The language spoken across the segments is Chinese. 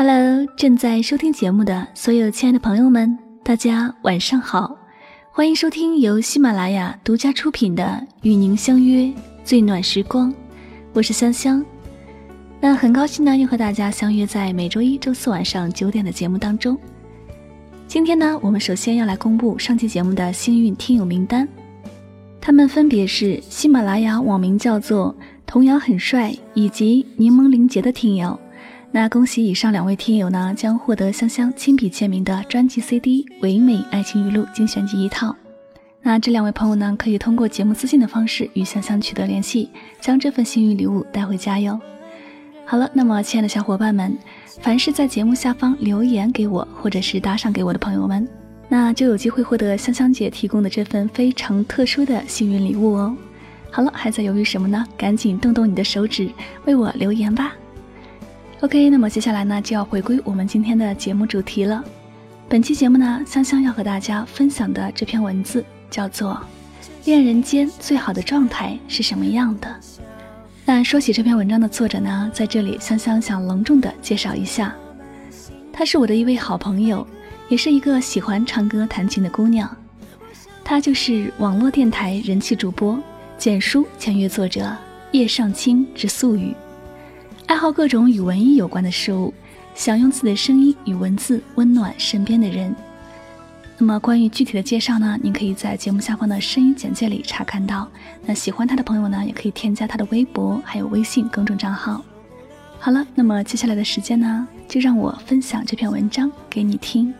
Hello，正在收听节目的所有亲爱的朋友们，大家晚上好，欢迎收听由喜马拉雅独家出品的《与您相约最暖时光》，我是香香。那很高兴呢，又和大家相约在每周一周四晚上九点的节目当中。今天呢，我们首先要来公布上期节目的幸运听友名单，他们分别是喜马拉雅网名叫做“童谣很帅”以及“柠檬灵杰”的听友。那恭喜以上两位听友呢，将获得香香亲笔签名的专辑 CD《唯美爱情语录精选集》一套。那这两位朋友呢，可以通过节目私信的方式与香香取得联系，将这份幸运礼物带回家哟。好了，那么亲爱的小伙伴们，凡是在节目下方留言给我或者是打赏给我的朋友们，那就有机会获得香香姐提供的这份非常特殊的幸运礼物哦。好了，还在犹豫什么呢？赶紧动动你的手指，为我留言吧。OK，那么接下来呢，就要回归我们今天的节目主题了。本期节目呢，香香要和大家分享的这篇文字叫做《恋人间最好的状态是什么样的》。那说起这篇文章的作者呢，在这里香香想隆重的介绍一下，她是我的一位好朋友，也是一个喜欢唱歌弹琴的姑娘。她就是网络电台人气主播简书签约作者叶尚青之素语。爱好各种与文艺有关的事物，想用自己的声音与文字温暖身边的人。那么关于具体的介绍呢？您可以在节目下方的声音简介里查看到。那喜欢他的朋友呢，也可以添加他的微博还有微信公众账号。好了，那么接下来的时间呢，就让我分享这篇文章给你听。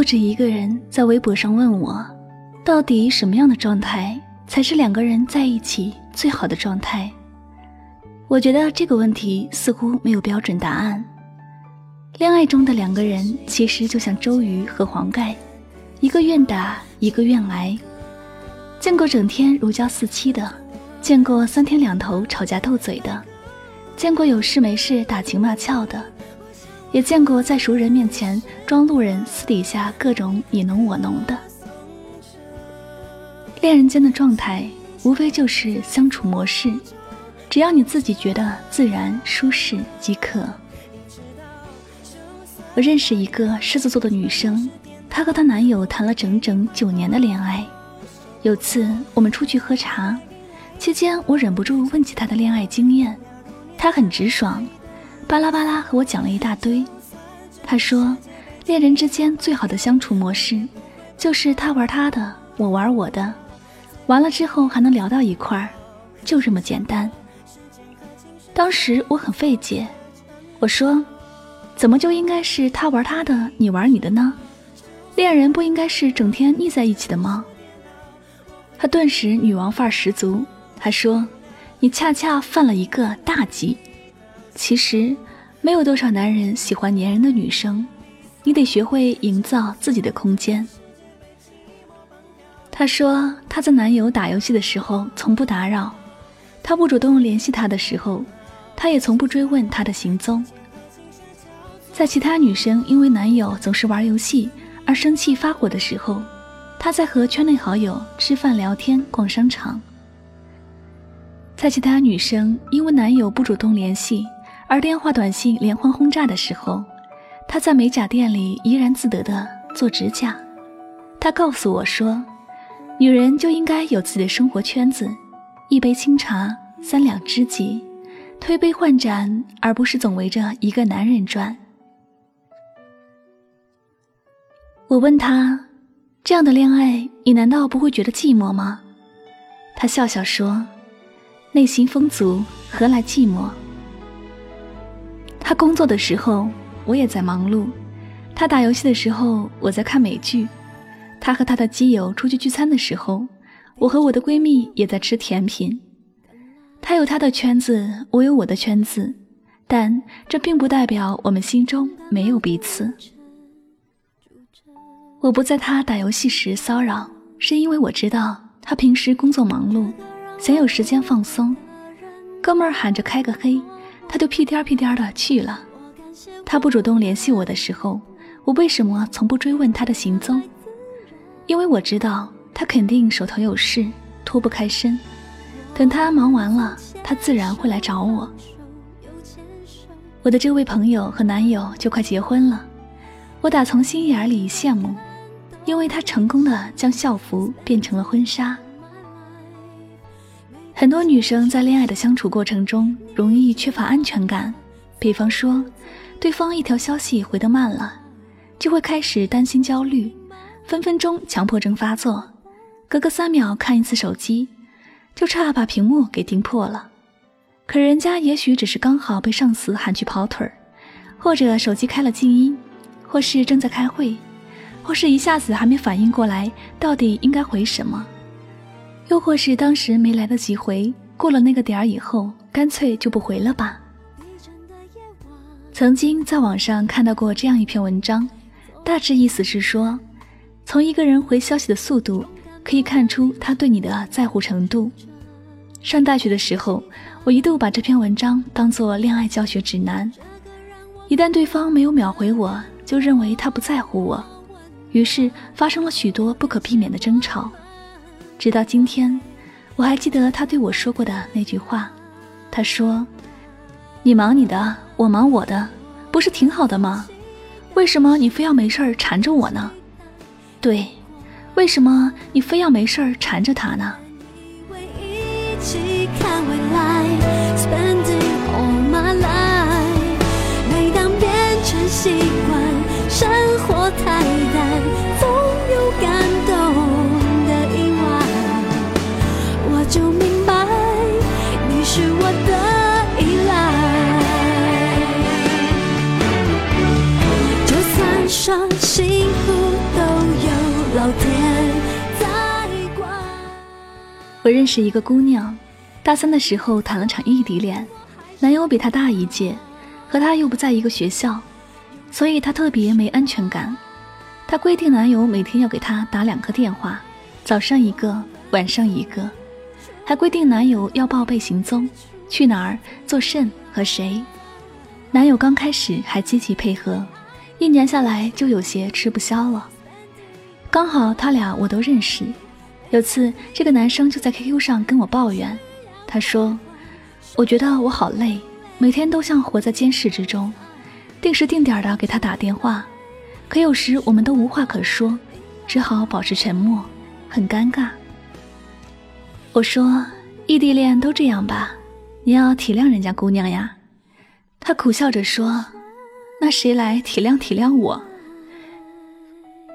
不止一个人在微博上问我，到底什么样的状态才是两个人在一起最好的状态？我觉得这个问题似乎没有标准答案。恋爱中的两个人其实就像周瑜和黄盖，一个愿打，一个愿挨。见过整天如胶似漆的，见过三天两头吵架斗嘴的，见过有事没事打情骂俏的。也见过在熟人面前装路人，私底下各种你侬我侬的。恋人间的状态，无非就是相处模式，只要你自己觉得自然舒适即可。我认识一个狮子座的女生，她和她男友谈了整整九年的恋爱。有次我们出去喝茶，期间我忍不住问起她的恋爱经验，她很直爽。巴拉巴拉和我讲了一大堆，他说，恋人之间最好的相处模式，就是他玩他的，我玩我的，完了之后还能聊到一块儿，就这么简单。当时我很费解，我说，怎么就应该是他玩他的，你玩你的呢？恋人不应该是整天腻在一起的吗？他顿时女王范儿十足，他说，你恰恰犯了一个大忌。其实，没有多少男人喜欢粘人的女生，你得学会营造自己的空间。她说，她在男友打游戏的时候从不打扰，他不主动联系她的时候，她也从不追问他的行踪。在其他女生因为男友总是玩游戏而生气发火的时候，她在和圈内好友吃饭聊天、逛商场。在其他女生因为男友不主动联系，而电话、短信连环轰炸的时候，他在美甲店里怡然自得地做指甲。他告诉我说：“女人就应该有自己的生活圈子，一杯清茶，三两知己，推杯换盏，而不是总围着一个男人转。”我问他：“这样的恋爱，你难道不会觉得寂寞吗？”他笑笑说：“内心丰足，何来寂寞？”他工作的时候，我也在忙碌；他打游戏的时候，我在看美剧；他和他的基友出去聚餐的时候，我和我的闺蜜也在吃甜品。他有他的圈子，我有我的圈子，但这并不代表我们心中没有彼此。我不在他打游戏时骚扰，是因为我知道他。平时工作忙碌，想有时间放松，哥们儿喊着开个黑，他就屁颠屁颠的去了。他不主动联系我的时候，我为什么从不追问他的行踪？因为我知道他肯定手头有事，脱不开身。等他忙完了，他自然会来找我。我的这位朋友和男友就快结婚了，我打从心眼里羡慕，因为他成功的将校服变成了婚纱。很多女生在恋爱的相处过程中容易缺乏安全感，比方说，对方一条消息回得慢了，就会开始担心焦虑，分分钟强迫症发作，隔个三秒看一次手机，就差把屏幕给盯破了。可人家也许只是刚好被上司喊去跑腿儿，或者手机开了静音，或是正在开会，或是一下子还没反应过来到底应该回什么，又或是当时没来得及回，过了那个点儿以后，干脆就不回了吧。曾经在网上看到过这样一篇文章，大致意思是说，从一个人回消息的速度，可以看出他对你的在乎程度。上大学的时候，我一度把这篇文章当作恋爱教学指南。一旦对方没有秒回我，就认为他不在乎我，于是发生了许多不可避免的争吵。直到今天，我还记得他对我说过的那句话：“他说，你忙你的，我忙我的，不是挺好的吗？为什么你非要没事儿缠着我呢？对，为什么你非要没事儿缠着他呢？”习惯生活太我认识一个姑娘，大三的时候谈了场异地恋，男友比她大一届，和她又不在一个学校。所以她特别没安全感，她规定男友每天要给她打两个电话，早上一个，晚上一个，还规定男友要报备行踪，去哪儿做甚和谁。男友刚开始还积极配合，一年下来就有些吃不消了。刚好他俩我都认识，有次这个男生就在 QQ 上跟我抱怨，他说：“我觉得我好累，每天都像活在监视之中。”定时定点的给他打电话，可有时我们都无话可说，只好保持沉默，很尴尬。我说：“异地恋都这样吧，你要体谅人家姑娘呀。”他苦笑着说：“那谁来体谅体谅我？”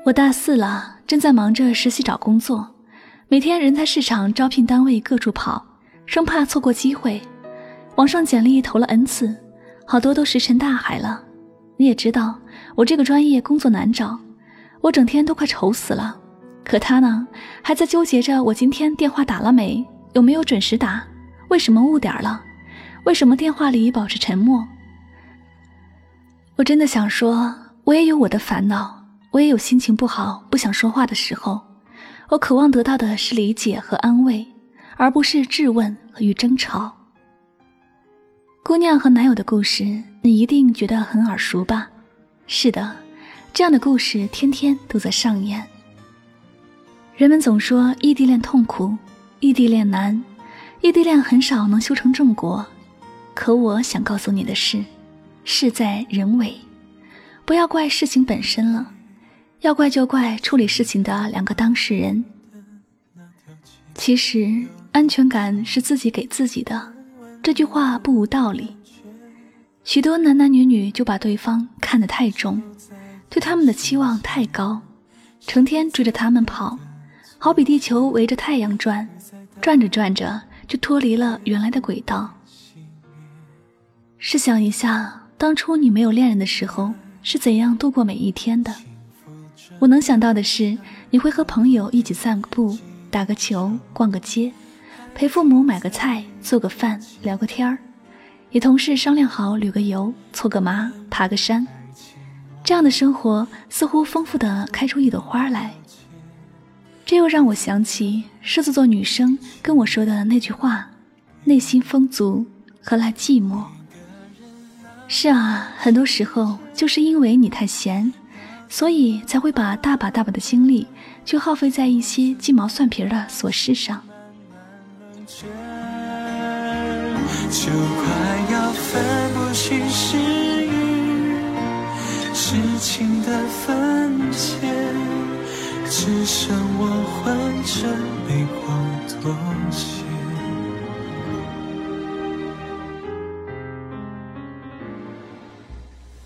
我大四了，正在忙着实习找工作，每天人才市场招聘单位各处跑，生怕错过机会。网上简历投了 n 次，好多都石沉大海了。你也知道，我这个专业工作难找，我整天都快愁死了。可他呢，还在纠结着我今天电话打了没，有没有准时打，为什么误点了，为什么电话里保持沉默。我真的想说，我也有我的烦恼，我也有心情不好、不想说话的时候。我渴望得到的是理解和安慰，而不是质问和与争吵。姑娘和男友的故事。你一定觉得很耳熟吧？是的，这样的故事天天都在上演。人们总说异地恋痛苦，异地恋难，异地恋很少能修成正果。可我想告诉你的是，事在人为，不要怪事情本身了，要怪就怪处理事情的两个当事人。其实安全感是自己给自己的，这句话不无道理。许多男男女女就把对方看得太重，对他们的期望太高，成天追着他们跑，好比地球围着太阳转，转着转着就脱离了原来的轨道。试想一下，当初你没有恋人的时候是怎样度过每一天的？我能想到的是，你会和朋友一起散个步、打个球、逛个街，陪父母买个菜、做个饭、聊个天儿。与同事商量好旅个游、搓个麻、爬个山，这样的生活似乎丰富的开出一朵花来。这又让我想起狮子座女生跟我说的那句话：“内心丰足，何来寂寞？”是啊，很多时候就是因为你太闲，所以才会把大把大把的精力就耗费在一些鸡毛蒜皮的琐事上。就快要分不清是与是情的分界，只剩我混着泪光妥协。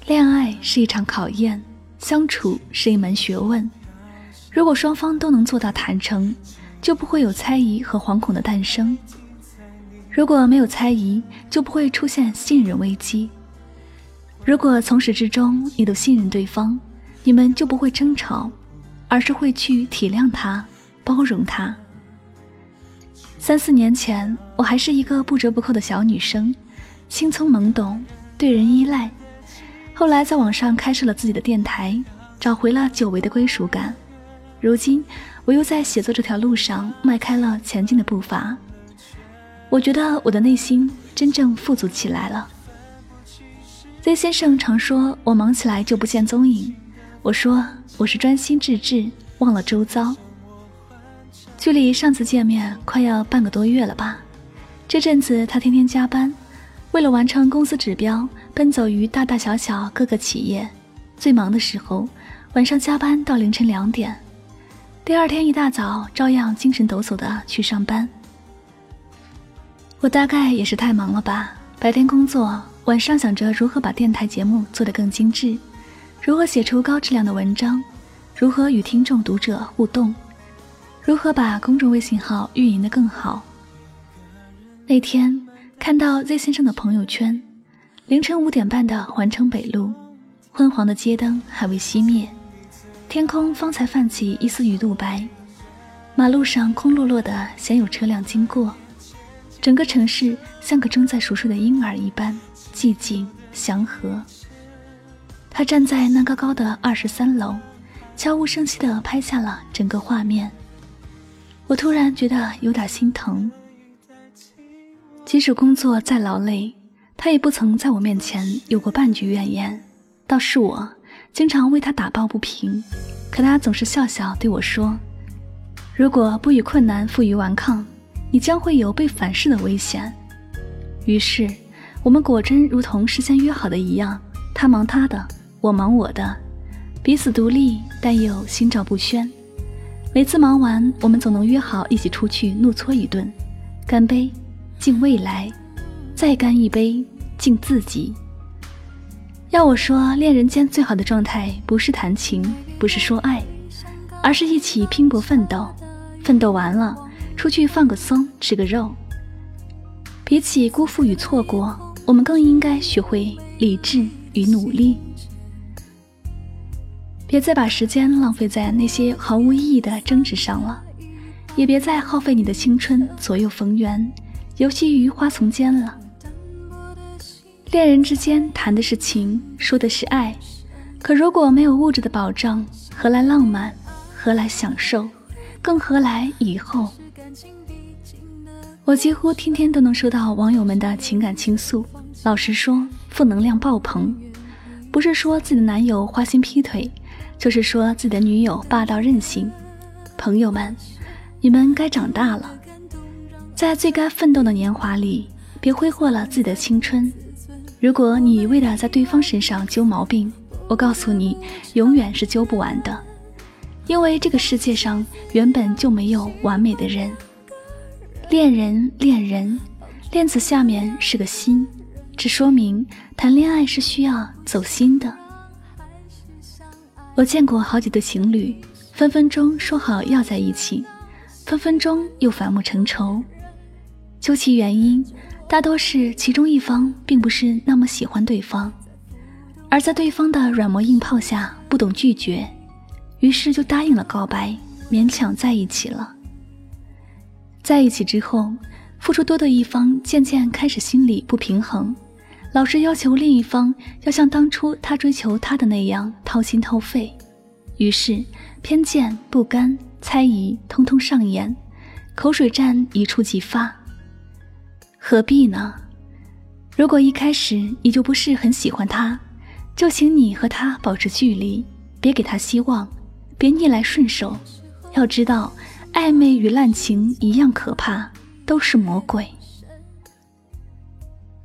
恋爱是一场考验，相处是一门学问。如果双方都能做到坦诚，就不会有猜疑和惶恐的诞生。如果没有猜疑，就不会出现信任危机。如果从始至终你都信任对方，你们就不会争吵，而是会去体谅他、包容他。三四年前，我还是一个不折不扣的小女生，青葱懵懂，对人依赖。后来在网上开设了自己的电台，找回了久违的归属感。如今，我又在写作这条路上迈开了前进的步伐。我觉得我的内心真正富足起来了。Z 先生常说我忙起来就不见踪影，我说我是专心致志，忘了周遭。距离上次见面快要半个多月了吧？这阵子他天天加班，为了完成公司指标，奔走于大大小小各个企业。最忙的时候，晚上加班到凌晨两点，第二天一大早照样精神抖擞的去上班。我大概也是太忙了吧，白天工作，晚上想着如何把电台节目做得更精致，如何写出高质量的文章，如何与听众读者互动，如何把公众微信号运营得更好。那天看到 Z 先生的朋友圈，凌晨五点半的环城北路，昏黄的街灯还未熄灭，天空方才泛起一丝鱼肚白，马路上空落落的，鲜有车辆经过。整个城市像个正在熟睡的婴儿一般寂静祥和。他站在那高高的二十三楼，悄无声息地拍下了整个画面。我突然觉得有点心疼。即使工作再劳累，他也不曾在我面前有过半句怨言。倒是我，经常为他打抱不平，可他总是笑笑对我说：“如果不与困难负隅顽抗。”你将会有被反噬的危险。于是，我们果真如同事先约好的一样，他忙他的，我忙我的，彼此独立，但又心照不宣。每次忙完，我们总能约好一起出去怒搓一顿，干杯，敬未来，再干一杯，敬自己。要我说，恋人间最好的状态，不是谈情，不是说爱，而是一起拼搏奋斗，奋斗完了。出去放个松，吃个肉。比起辜负与错过，我们更应该学会理智与努力。别再把时间浪费在那些毫无意义的争执上了，也别再耗费你的青春左右逢源，游戏于花丛间了。恋人之间谈的是情，说的是爱，可如果没有物质的保障，何来浪漫？何来享受？更何来以后？我几乎天天都能收到网友们的情感倾诉，老实说，负能量爆棚。不是说自己的男友花心劈腿，就是说自己的女友霸道任性。朋友们，你们该长大了，在最该奋斗的年华里，别挥霍了自己的青春。如果你一味的在对方身上揪毛病，我告诉你，永远是揪不完的，因为这个世界上原本就没有完美的人。恋人，恋人，恋字下面是个心，这说明谈恋爱是需要走心的。我见过好几对情侣，分分钟说好要在一起，分分钟又反目成仇。究其原因，大多是其中一方并不是那么喜欢对方，而在对方的软磨硬泡下不懂拒绝，于是就答应了告白，勉强在一起了。在一起之后，付出多的一方渐渐开始心里不平衡，老是要求另一方要像当初他追求他的那样掏心掏肺，于是偏见、不甘、猜疑通通上演，口水战一触即发。何必呢？如果一开始你就不是很喜欢他，就请你和他保持距离，别给他希望，别逆来顺受。要知道，暧昧与滥情一样可怕，都是魔鬼。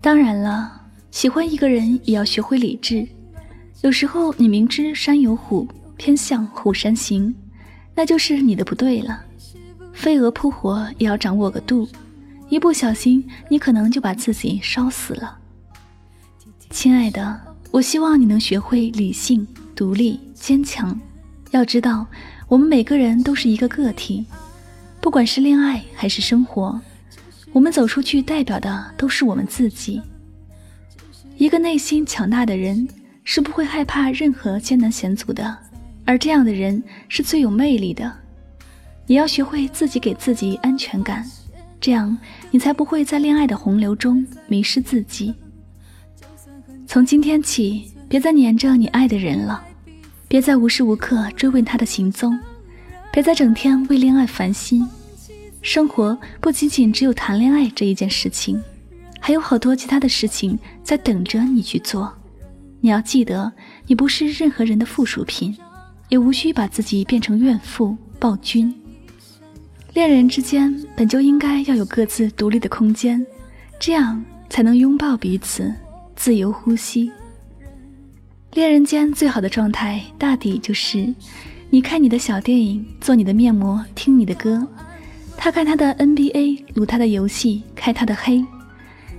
当然了，喜欢一个人也要学会理智。有时候你明知山有虎，偏向虎山行，那就是你的不对了。飞蛾扑火也要掌握个度，一不小心你可能就把自己烧死了。亲爱的，我希望你能学会理性、独立、坚强。要知道。我们每个人都是一个个体，不管是恋爱还是生活，我们走出去代表的都是我们自己。一个内心强大的人是不会害怕任何艰难险阻的，而这样的人是最有魅力的。也要学会自己给自己安全感，这样你才不会在恋爱的洪流中迷失自己。从今天起，别再黏着你爱的人了。别再无时无刻追问他的行踪，别再整天为恋爱烦心。生活不仅仅只有谈恋爱这一件事情，还有好多其他的事情在等着你去做。你要记得，你不是任何人的附属品，也无需把自己变成怨妇暴君。恋人之间本就应该要有各自独立的空间，这样才能拥抱彼此，自由呼吸。恋人间最好的状态，大抵就是：你看你的小电影，做你的面膜，听你的歌；他看他的 NBA，撸他的游戏，开他的黑。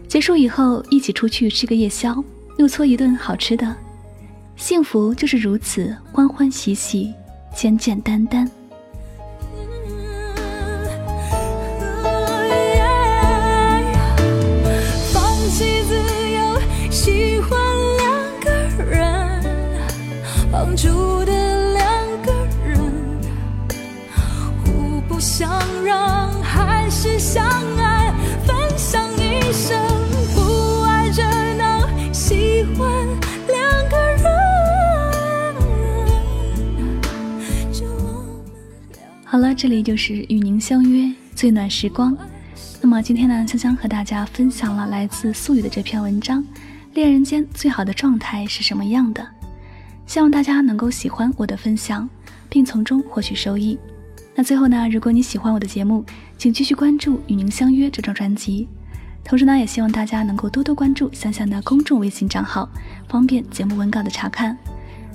结束以后，一起出去吃个夜宵，又搓一顿好吃的。幸福就是如此，欢欢喜喜，简简单单。住的两个人，互不相让还是相爱，分享一生，不爱热闹，喜欢两个人。好了，这里就是与您相约最暖时光。那么今天呢，香香和大家分享了来自素雨的这篇文章：恋人间最好的状态是什么样的？希望大家能够喜欢我的分享，并从中获取收益。那最后呢，如果你喜欢我的节目，请继续关注《与您相约》这张专辑。同时呢，也希望大家能够多多关注香香的公众微信账号，方便节目文稿的查看。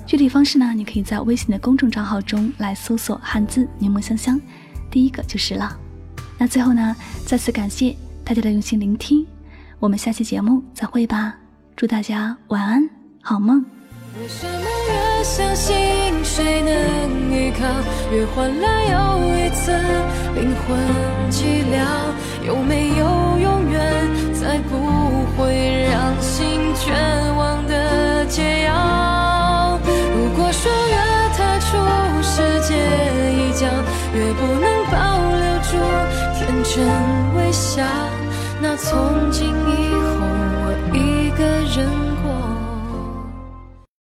具体方式呢，你可以在微信的公众账号中来搜索汉字“柠檬香香”，第一个就是了。那最后呢，再次感谢大家的用心聆听，我们下期节目再会吧。祝大家晚安，好梦。相信谁能依靠，越换来又一次灵魂寂寥？有没有永远再不会让心绝望的解药？如果说越踏出世界一角，越不能保留住天真微笑，那从今以后我一个人。